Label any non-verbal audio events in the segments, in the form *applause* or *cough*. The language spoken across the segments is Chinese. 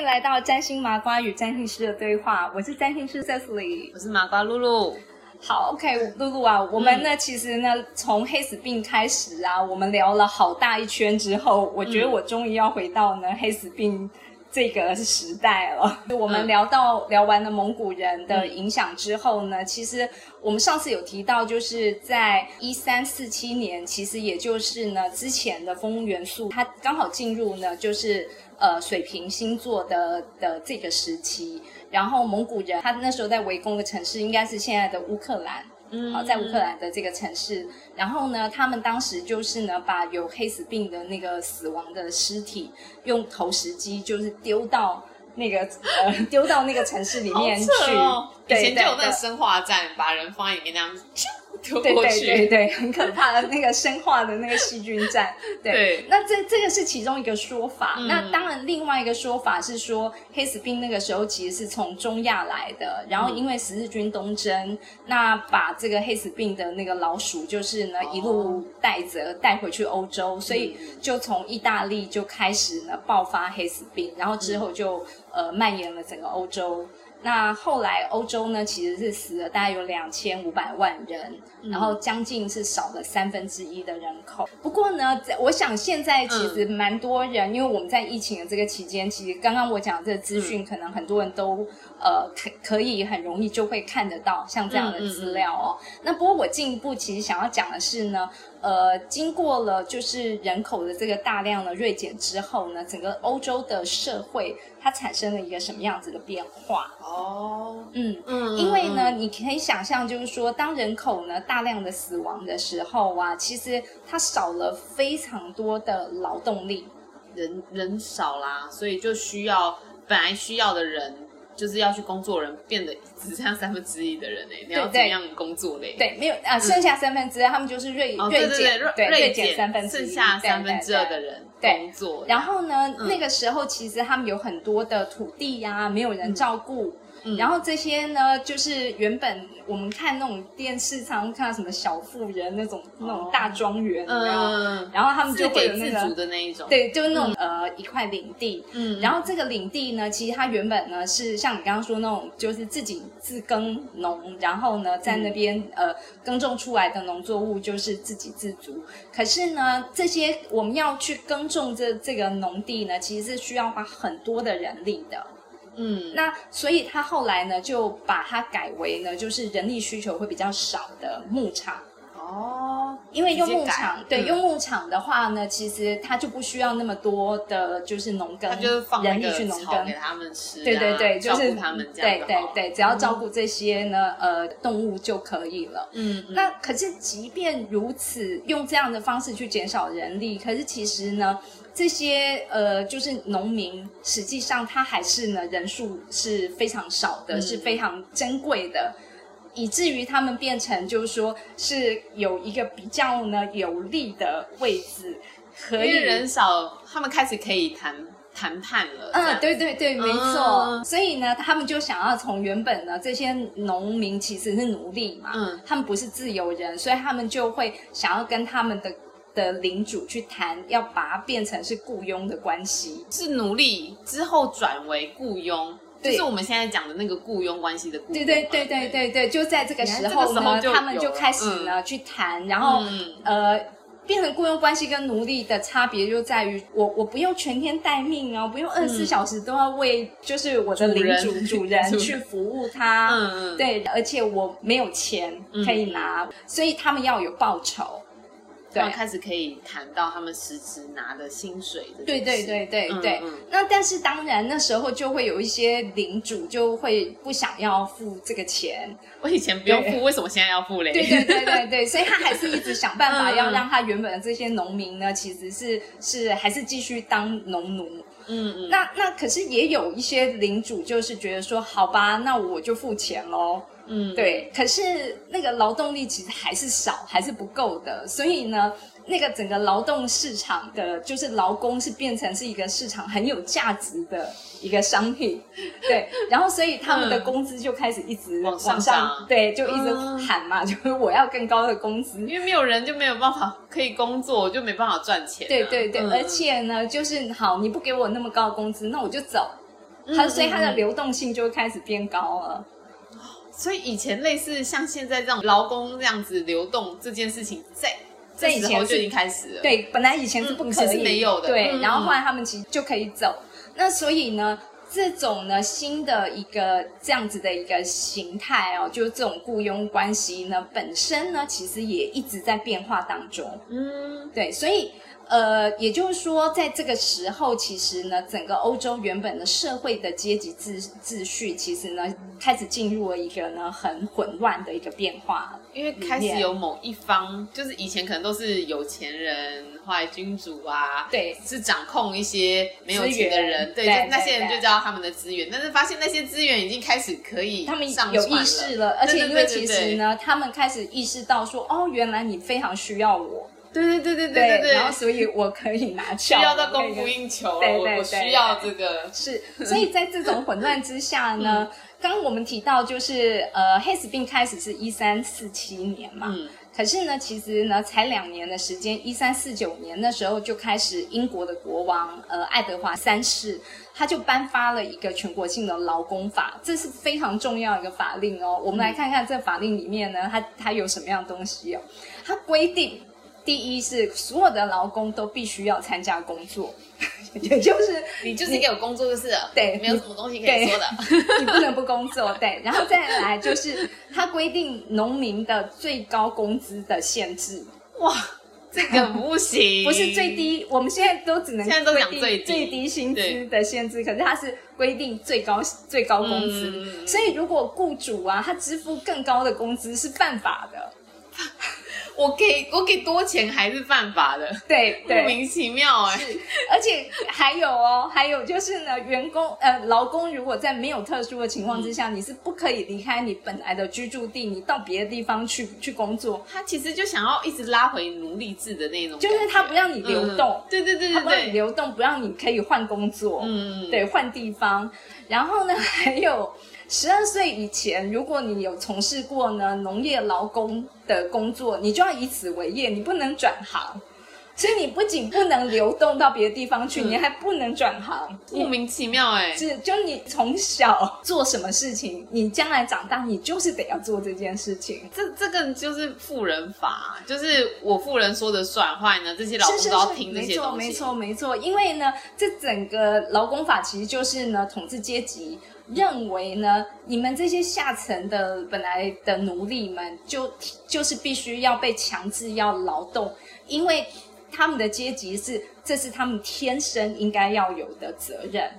迎来到占星麻瓜与占星师的对话，我是占星师 Cecily，我是麻瓜露露。好，OK，露露啊，我们呢，其实呢，从黑死病开始啊，我们聊了好大一圈之后，我觉得我终于要回到呢黑死病这个时代了。我们聊到聊完了蒙古人的影响之后呢，其实我们上次有提到，就是在一三四七年，其实也就是呢之前的风元素，它刚好进入呢，就是呃水瓶星座的的这个时期。然后蒙古人他那时候在围攻的城市应该是现在的乌克兰，嗯，好，在乌克兰的这个城市。然后呢，他们当时就是呢，把有黑死病的那个死亡的尸体用投石机就是丢到那个呃丢到那个城市里面去。以前就有那个生化战，把人放在里面那样。*laughs* 对对对对，很可怕的那个生化的那个细菌战。*laughs* 对，那这这个是其中一个说法。那当然，另外一个说法是说，黑死病那个时候其实是从中亚来的，然后因为十字军东征，那把这个黑死病的那个老鼠，就是呢一路带着带回去欧洲，所以就从意大利就开始呢爆发黑死病，然后之后就呃蔓延了整个欧洲。那后来欧洲呢，其实是死了大概有两千五百万人，然后将近是少了三分之一的人口。不过呢，我想现在其实蛮多人，因为我们在疫情的这个期间，其实刚刚我讲这个资讯，可能很多人都呃可可以很容易就会看得到像这样的资料哦。那不过我进一步其实想要讲的是呢。呃，经过了就是人口的这个大量的锐减之后呢，整个欧洲的社会它产生了一个什么样子的变化？哦，嗯嗯，因为呢，你可以想象，就是说，当人口呢大量的死亡的时候啊，其实它少了非常多的劳动力，人人少啦，所以就需要本来需要的人。就是要去工作人变得只剩下三分之一的人嘞，你要怎么样工作嘞？对，没有啊，剩下三分之二，他们就是锐锐减，对锐减三分之剩下三分之二的人工作。然后呢，那个时候其实他们有很多的土地呀，没有人照顾。然后这些呢，就是原本我们看那种电视上看到什么小妇人那种那种大庄园，嗯，然后他们就会有那个的那一种，对，就是那种呃一块领地，嗯，然后这个领地呢，其实它原本呢是像你刚刚说那种，就是自己自耕农，然后呢在那边呃耕种出来的农作物就是自给自足。可是呢，这些我们要去耕种这这个农地呢，其实是需要花很多的人力的。嗯，那所以他后来呢，就把它改为呢，就是人力需求会比较少的牧场。哦，因为用牧场，对，用牧场的话呢，其实它就不需要那么多的，就是农耕，就是放人力去农耕给他们吃，对对对，就是他们对对对，只要照顾这些呢，呃，动物就可以了。嗯，那可是即便如此，用这样的方式去减少人力，可是其实呢。这些呃，就是农民，实际上他还是呢人数是非常少的，是非常珍贵的，以至于他们变成就是说是有一个比较呢有利的位置，可以人少，他们开始可以谈谈判了。嗯，对对对，没错。所以呢，他们就想要从原本呢这些农民其实是奴隶嘛，嗯，他们不是自由人，所以他们就会想要跟他们的。的领主去谈，要把它变成是雇佣的关系，是奴隶之后转为雇佣，就是我们现在讲的那个雇佣关系的雇佣。对对对对对对，就在这个时候呢，他们就开始呢去谈，然后呃，变成雇佣关系跟奴隶的差别就在于，我我不用全天待命啊，不用二十四小时都要为就是我的领主主人 *laughs* 去服务他，嗯嗯，对，而且我没有钱可以拿，所以他们要有报酬。对，开始可以谈到他们实质拿的薪水的。对对对对对。那但是当然那时候就会有一些领主就会不想要付这个钱。我以前不用付，为什么现在要付嘞？对对对对对，所以他还是一直想办法 *laughs* 要让他原本的这些农民呢，其实是是还是继续当农奴。嗯嗯。那那可是也有一些领主就是觉得说，好吧，那我就付钱喽。嗯，对，可是那个劳动力其实还是少，还是不够的，所以呢，那个整个劳动市场的，就是劳工是变成是一个市场很有价值的一个商品，对，然后所以他们的工资就开始一直往上，对，就一直喊嘛，就是我要更高的工资，因为没有人就没有办法可以工作，就没办法赚钱，对对对，而且呢，就是好，你不给我那么高的工资，那我就走。它所以它的流动性就会开始变高了。所以以前类似像现在这种劳工这样子流动这件事情，在在以前就已经开始了。对，本来以前是不可以没有的。对，然后后来他们其实就可以走。那所以呢，这种呢新的一个这样子的一个形态哦，就是这种雇佣关系呢本身呢，其实也一直在变化当中。嗯，对，所以。呃，也就是说，在这个时候，其实呢，整个欧洲原本的社会的阶级秩秩序，其实呢，开始进入了一个呢很混乱的一个变化。因为开始有某一方，就是以前可能都是有钱人或者君主啊，对，是掌控一些没有钱的人，对，那些人就叫他们的资源。但是发现那些资源已经开始可以，他们有意识了，而且因为其实呢，他们开始意识到说，哦，原来你非常需要我。对对对对对对，然后所以我可以拿去需要到供不应求，对对对，需要这个是，所以在这种混乱之下呢，刚刚我们提到就是呃，黑死病开始是一三四七年嘛，嗯，可是呢，其实呢才两年的时间，一三四九年那时候就开始英国的国王呃爱德华三世他就颁发了一个全国性的劳工法，这是非常重要一个法令哦。我们来看看这法令里面呢，它它有什么样东西哦？它规定。第一是所有的劳工都必须要参加工作，*laughs* 也就是你就是给我工作就是了，对，没有什么东西可以说的，*laughs* 你不能不工作，对。然后再来就是他规定农民的最高工资的限制，哇，这个不行，不是最低，我们现在都只能现在都讲最低。最低薪资的限制，可是他是规定最高最高工资，所以如果雇主啊他支付更高的工资是犯法的。*laughs* 我给我给多钱还是犯法的，对，莫名其妙哎。而且还有哦，*laughs* 还有就是呢，员工呃，劳工如果在没有特殊的情况之下，你是不可以离开你本来的居住地，你到别的地方去去工作。他其实就想要一直拉回奴隶制的那种，就是他不让你流动，对对对对，他不让你流动，不让你可以换工作，嗯，对，换地方。然后呢，还有。十二岁以前，如果你有从事过呢农业劳工的工作，你就要以此为业，你不能转行。所以你不仅不能流动到别的地方去，你还不能转行，莫名其妙哎。是，就你从小做什么事情，你将来长大，你就是得要做这件事情。这这个就是富人法，就是我富人说的算，坏呢这些劳工都要听这些东西。没错，没错，没错。因为呢，这整个劳工法其实就是呢统治阶级。认为呢，你们这些下层的本来的奴隶们，就就是必须要被强制要劳动，因为他们的阶级是，这是他们天生应该要有的责任。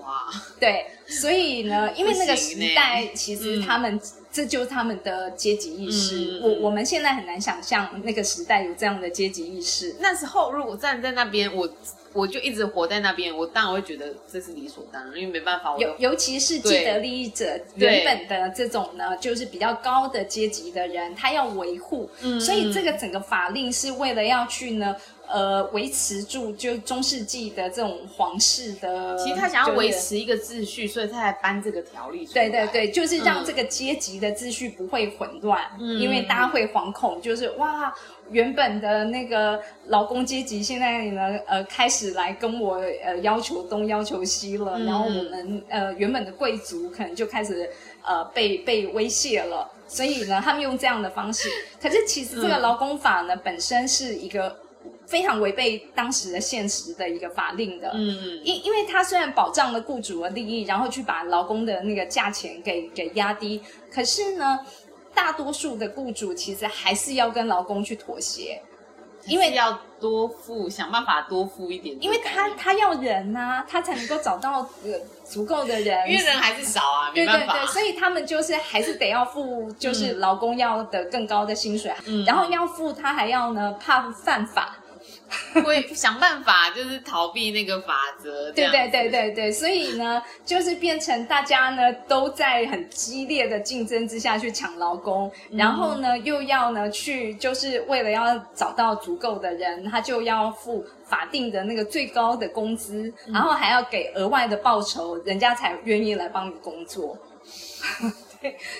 哇，对，所以呢，因为那个时代，其实他们这就是他们的阶级意识。我我们现在很难想象那个时代有这样的阶级意识。那时候如果站在那边，我。我就一直活在那边，我当然会觉得这是理所当然，因为没办法。尤尤其是既得利益者原本的这种呢，就是比较高的阶级的人，他要维护，嗯所以这个整个法令是为了要去呢，呃，维持住就中世纪的这种皇室的。其实他想要维持一个秩序，所以他才颁这个条例。对对对，就是让这个阶级的秩序不会混乱，因为大家会惶恐，就是哇。原本的那个劳工阶级，现在呢，呃，开始来跟我呃要求东要求西了，然后我们呃原本的贵族可能就开始呃被被威胁了，所以呢，他们用这样的方式。可是其实这个劳工法呢，本身是一个非常违背当时的现实的一个法令的，嗯嗯，因因为它虽然保障了雇主的利益，然后去把劳工的那个价钱给给压低，可是呢。大多数的雇主其实还是要跟劳工去妥协，因为要多付，想办法多付一点。因为他他要人啊，他才能够找到呃足够的人，因为人还是少啊，没办法。所以他们就是还是得要付，就是劳工要的更高的薪水，然后要付他还要呢，怕犯法。*laughs* 会想办法，就是逃避那个法则。对对对对对，所以呢，就是变成大家呢都在很激烈的竞争之下去抢劳工，然后呢又要呢去，就是为了要找到足够的人，他就要付法定的那个最高的工资，然后还要给额外的报酬，人家才愿意来帮你工作。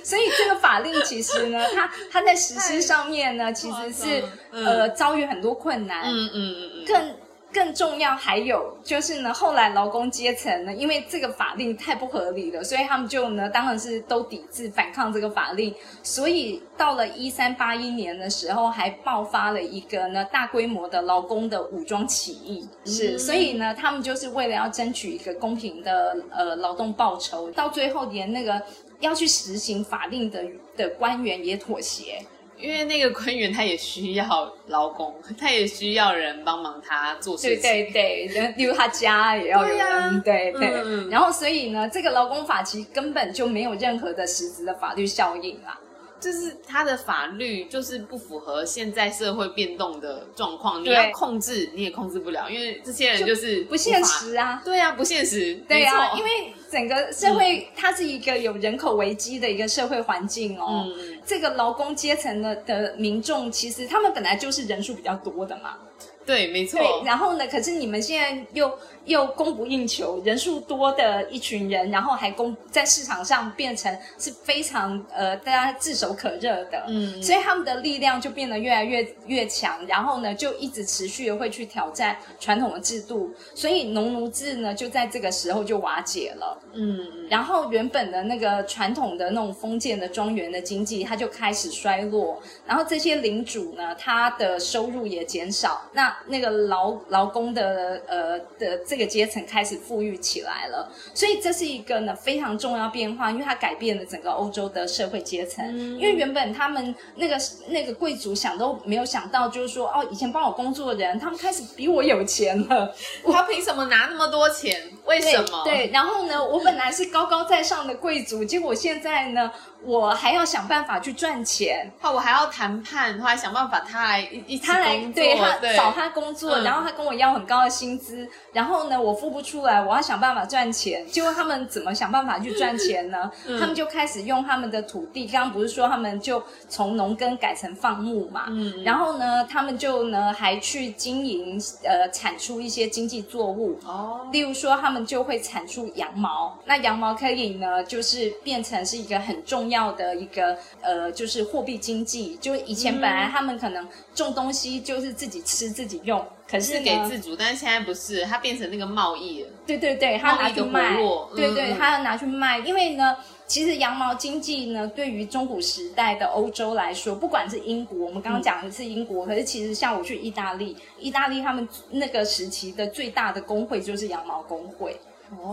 所以这个法令其实呢，它它在实施上面呢，其实是呃遭遇很多困难。嗯嗯嗯更更重要还有就是呢，后来劳工阶层呢，因为这个法令太不合理了，所以他们就呢，当然是都抵制反抗这个法令。所以到了一三八一年的时候，还爆发了一个呢大规模的劳工的武装起义。是，所以呢，他们就是为了要争取一个公平的呃劳动报酬，到最后连那个要去实行法令的的官员也妥协。因为那个官员他也需要劳工，他也需要人帮忙他做事情。对对对，例如他家也要有人。对对。然后所以呢，这个劳工法其实根本就没有任何的实质的法律效应啦。就是他的法律就是不符合现在社会变动的状况，你要控制你也控制不了，因为这些人就是不现实啊。对啊，不现实。对啊，因为整个社会它是一个有人口危机的一个社会环境哦。这个劳工阶层的的民众，其实他们本来就是人数比较多的嘛。对，没错。对，然后呢？可是你们现在又又供不应求，人数多的一群人，然后还供在市场上变成是非常呃大家炙手可热的，嗯，所以他们的力量就变得越来越越强，然后呢，就一直持续的会去挑战传统的制度，所以农奴制呢就在这个时候就瓦解了，嗯，然后原本的那个传统的那种封建的庄园的经济，它就开始衰落，然后这些领主呢，他的收入也减少，那。那个劳劳工的呃的这个阶层开始富裕起来了，所以这是一个呢非常重要变化，因为它改变了整个欧洲的社会阶层。因为原本他们那个那个贵族想都没有想到，就是说哦，以前帮我工作的人，他们开始比我有钱了，*laughs* 他凭什么拿那么多钱？为什么？对，然后呢，我本来是高高在上的贵族，结果现在呢？我还要想办法去赚钱，好，我还要谈判，我还想办法他来一他来对他找他工作，然后他跟我要很高的薪资，然后呢，我付不出来，我要想办法赚钱。结果他们怎么想办法去赚钱呢？他们就开始用他们的土地，刚刚不是说他们就从农耕改成放牧嘛？嗯，然后呢，他们就呢还去经营呃产出一些经济作物哦，例如说他们就会产出羊毛，那羊毛可以呢就是变成是一个很重要。要的一个呃，就是货币经济。就以前本来他们可能种东西就是自己吃自己用，可是给自主，但是现在不是，它变成那个贸易了。对对对，他拿去卖，对对，他要拿去卖。因为呢，其实羊毛经济呢，对于中古时代的欧洲来说，不管是英国，我们刚刚讲的是英国，可是其实像我去意大利，意大利他们那个时期的最大的工会就是羊毛工会。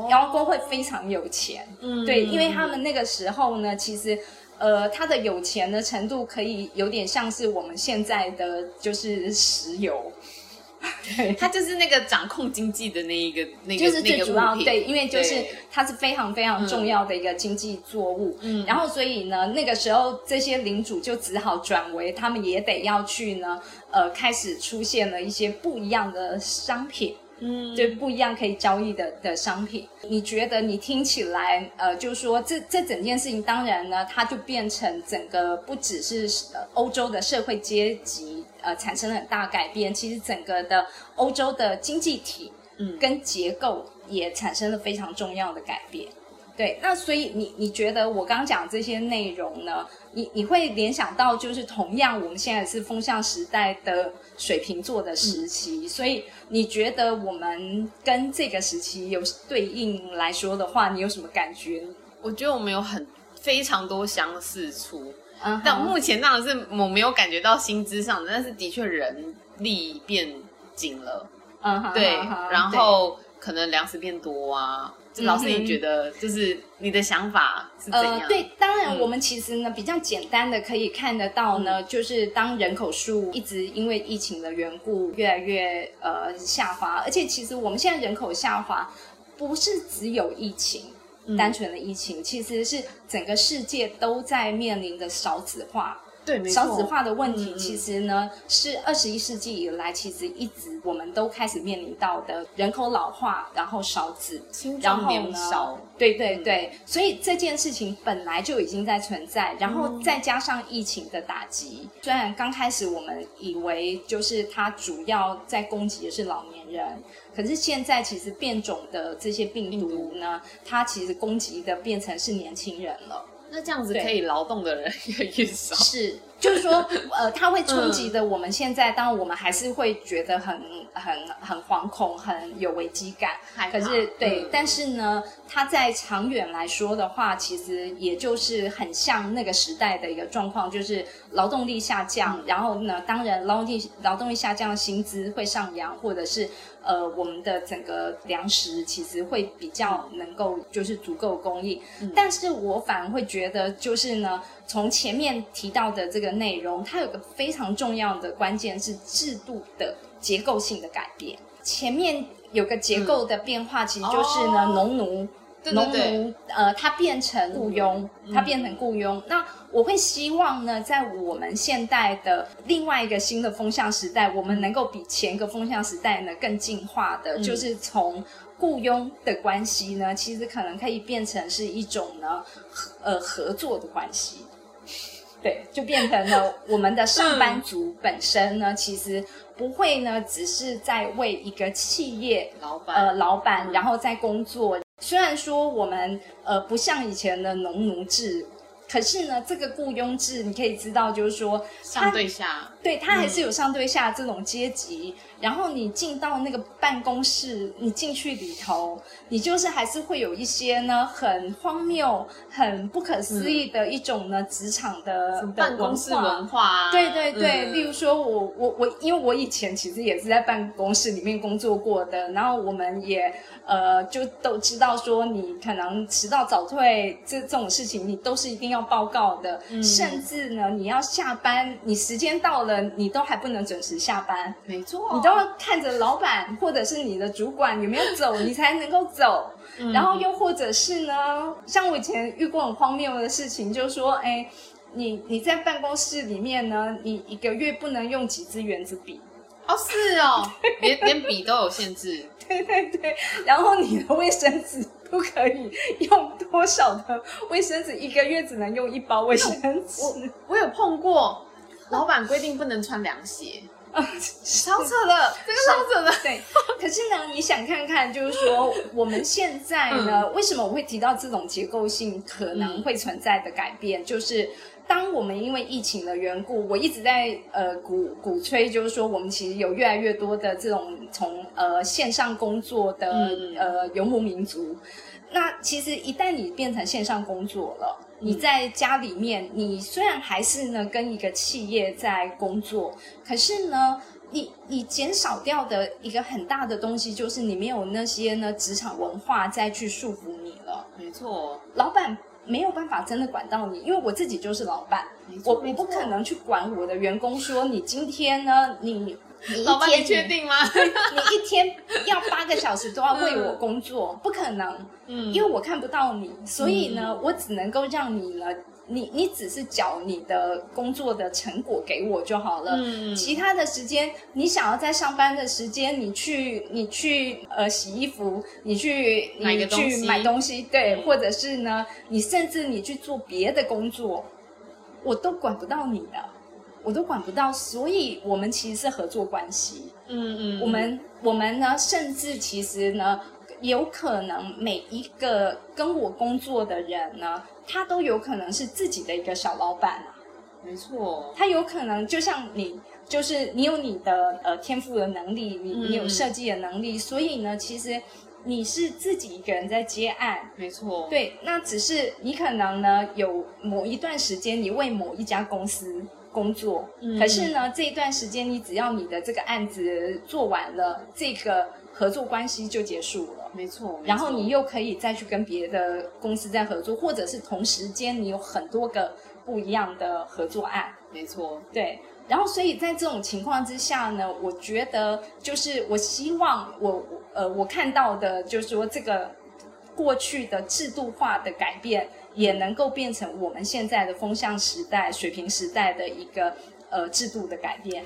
然后工会非常有钱，嗯，对，因为他们那个时候呢，其实，呃，他的有钱的程度可以有点像是我们现在的就是石油，对，*laughs* 他就是那个掌控经济的那一个那个就是最主要对，因为就是它是非常非常重要的一个经济作物，嗯，然后所以呢，那个时候这些领主就只好转为他们也得要去呢，呃，开始出现了一些不一样的商品。嗯，对不一样可以交易的的商品，你觉得你听起来，呃，就是说这这整件事情，当然呢，它就变成整个不只是欧洲的社会阶级，呃，产生了很大改变，其实整个的欧洲的经济体，嗯，跟结构也产生了非常重要的改变。对，那所以你你觉得我刚讲这些内容呢？你你会联想到就是同样我们现在是风向时代的水瓶座的时期，所以你觉得我们跟这个时期有对应来说的话，你有什么感觉？我觉得我们有很非常多相似处，但目前当然是我没有感觉到薪资上的，但是的确人力变紧了，嗯，对，然后可能粮食变多啊。老师，你觉得就是你的想法是怎样？对，当然我们其实呢比较简单的可以看得到呢，就是当人口数一直因为疫情的缘故越来越呃下滑，而且其实我们现在人口下滑不是只有疫情单纯的疫情，其实是整个世界都在面临的少子化。对，少子化的问题其实呢，是二十一世纪以来其实一直我们都开始面临到的人口老化，然后少子，然后呢，对对对，所以这件事情本来就已经在存在，然后再加上疫情的打击，虽然刚开始我们以为就是它主要在攻击的是老年人，可是现在其实变种的这些病毒。呢，它其实攻击的变成是年轻人了。那这样子可以劳动的人越来越少。是，就是说，呃，它会冲击的。我们现在，当然我们还是会觉得很、很、很惶恐，很有危机感。可是，对，但是呢，它在长远来说的话，其实也就是很像那个时代的一个状况，就是劳动力下降，然后呢，当然劳动力劳动力下降，薪资会上扬，或者是。呃，我们的整个粮食其实会比较能够就是足够供应，但是我反而会觉得就是呢，从前面提到的这个内容，它有个非常重要的关键是制度的结构性的改变。前面有个结构的变化，其实就是呢，农奴。农奴，呃，他变成雇佣，他变成雇佣。那我会希望呢，在我们现代的另外一个新的风向时代，我们能够比前一个风向时代呢更进化的，就是从雇佣的关系呢，其实可能可以变成是一种呢，呃，合作的关系。对，就变成了我们的上班族本身呢，*laughs* 其实不会呢，只是在为一个企业老板，呃，老板，然后在工作。虽然说我们呃不像以前的农奴制，可是呢，这个雇佣制你可以知道，就是说上对下，对他还是有上对下这种阶级。然后你进到那个办公室，你进去里头，你就是还是会有一些呢很荒谬、很不可思议的一种呢职场的办公室文化。对对对，例如说我我我，因为我以前其实也是在办公室里面工作过的，然后我们也呃就都知道说，你可能迟到早退这这种事情，你都是一定要报告的，甚至呢你要下班，你时间到了，你都还不能准时下班。没错，你都。要看着老板或者是你的主管有没有走，你才能够走。然后又或者是呢，像我以前遇过很荒谬的事情，就是说，哎，你你在办公室里面呢，你一个月不能用几支圆珠笔。哦，是哦，连连笔都有限制。*laughs* 对对对，然后你的卫生纸不可以用多少的卫生纸，一个月只能用一包卫生纸。我有碰过，老板规定不能穿凉鞋。*laughs* 啊超扯的，这个超扯的。对，可是呢，你想看看，就是说我们现在呢，为什么我会提到这种结构性可能会存在的改变？就是当我们因为疫情的缘故，我一直在呃鼓鼓吹，就是说我们其实有越来越多的这种从呃线上工作的呃游牧民族。那其实一旦你变成线上工作了，你在家里面，你虽然还是呢跟一个企业在工作，可是呢，你你减少掉的一个很大的东西，就是你没有那些呢职场文化再去束缚你了。没错，老板没有办法真的管到你，因为我自己就是老板，我我不可能去管我的员工说你今天呢你。你一天确定吗？你一天 *laughs* 要八个小时都要为我工作，不可能。嗯，因为我看不到你，所以呢，我只能够让你呢，你你只是缴你的工作的成果给我就好了。嗯，其他的时间，你想要在上班的时间，你去你去呃洗衣服，你去你去买东西，对，或者是呢，你甚至你去做别的工作，我都管不到你的。我都管不到，所以我们其实是合作关系。嗯嗯，我们我们呢，甚至其实呢，有可能每一个跟我工作的人呢，他都有可能是自己的一个小老板啊。没错，他有可能就像你，就是你有你的呃天赋的能力，你你有设计的能力，所以呢，其实你是自己一个人在接案。没错，对，那只是你可能呢，有某一段时间你为某一家公司。工作，可是呢，这一段时间你只要你的这个案子做完了，这个合作关系就结束了。没错，然后你又可以再去跟别的公司再合作，或者是同时间你有很多个不一样的合作案。没错，对。然后，所以在这种情况之下呢，我觉得就是我希望我呃我看到的，就是说这个过去的制度化的改变。也能够变成我们现在的风向时代、水平时代的一个呃制度的改变，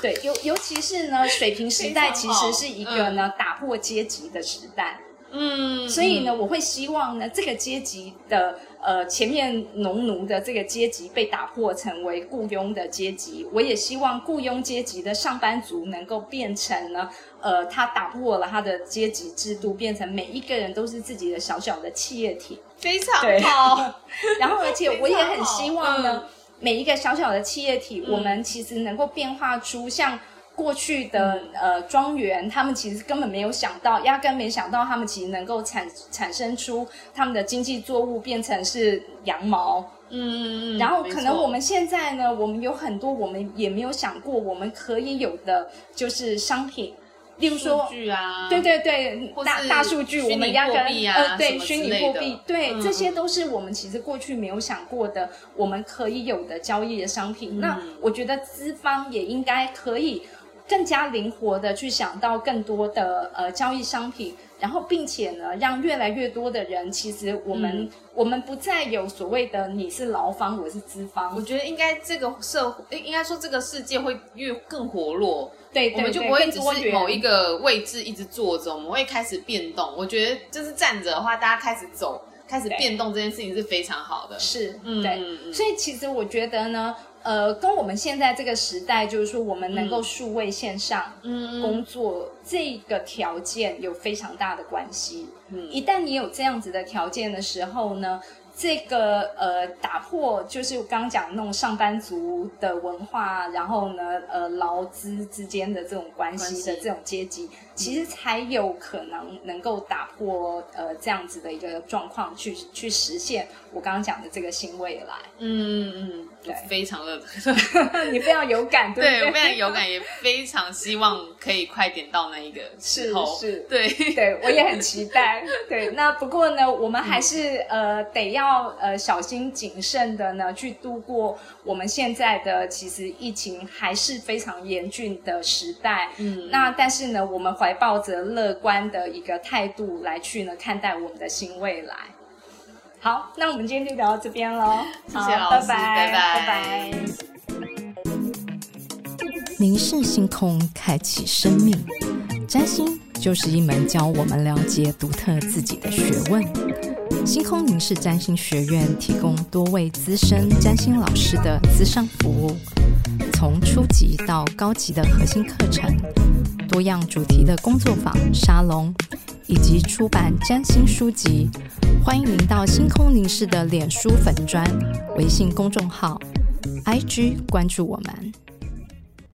对，尤尤其是呢，*laughs* 水平时代其实是一个呢打破阶级的时代，嗯，所以呢，我会希望呢这个阶级的。呃，前面农奴的这个阶级被打破，成为雇佣的阶级。我也希望雇佣阶级的上班族能够变成呢，呃，他打破了他的阶级制度，变成每一个人都是自己的小小的企业体，非常好。*laughs* 然后，而且我也很希望呢，每一个小小的企业体，我们其实能够变化出像过去的呃庄园，他们其实根本没有想到，压根没想到，他们其实能够产产生出他们的经济作物变成是羊毛。嗯。然后可能我们现在呢，我们有很多我们也没有想过，我们可以有的就是商品。例如说，对对对，大大数据，我们压根呃，对虚拟货币，对，这些都是我们其实过去没有想过的，我们可以有的交易的商品。那我觉得资方也应该可以更加灵活的去想到更多的呃交易商品，然后并且呢，让越来越多的人，其实我们我们不再有所谓的你是劳方，我是资方。我觉得应该这个社会，应该说这个世界会越更活络。对，我们就不会只是某一个位置一直坐着，我们会开始变动。我觉得就是站着的话，大家开始走，开始变动，这件事情是非常好的。是，嗯，对。所以其实我觉得呢，呃，跟我们现在这个时代，就是说我们能够数位线上工作这个条件有非常大的关系。嗯，一旦你有这样子的条件的时候呢？这个呃，打破就是刚刚讲那种上班族的文化，然后呢，呃，劳资之间的这种关系的这种阶级，其实才有可能能够打破呃这样子的一个状况，去去实现我刚刚讲的这个新未来。嗯嗯嗯。对，非常的，*laughs* 你非常有感，对我非常有感，也非常希望可以快点到那一个 *laughs* 时候。是，对，对我也很期待。对，那不过呢，我们还是 *laughs* 呃得要呃小心谨慎的呢去度过我们现在的其实疫情还是非常严峻的时代。嗯，那但是呢，我们怀抱着乐观的一个态度来去呢看待我们的新未来。好，那我们今天就聊到这边喽。谢谢老师，拜拜，拜拜。凝视星空，开启生命。占星就是一门教我们了解独特自己的学问。星空凝视占星学院提供多位资深占星老师的资商服务，从初级到高级的核心课程，多样主题的工作坊、沙龙，以及出版占星书籍。欢迎您到星空凝视的脸书粉砖、微信公众号、IG 关注我们。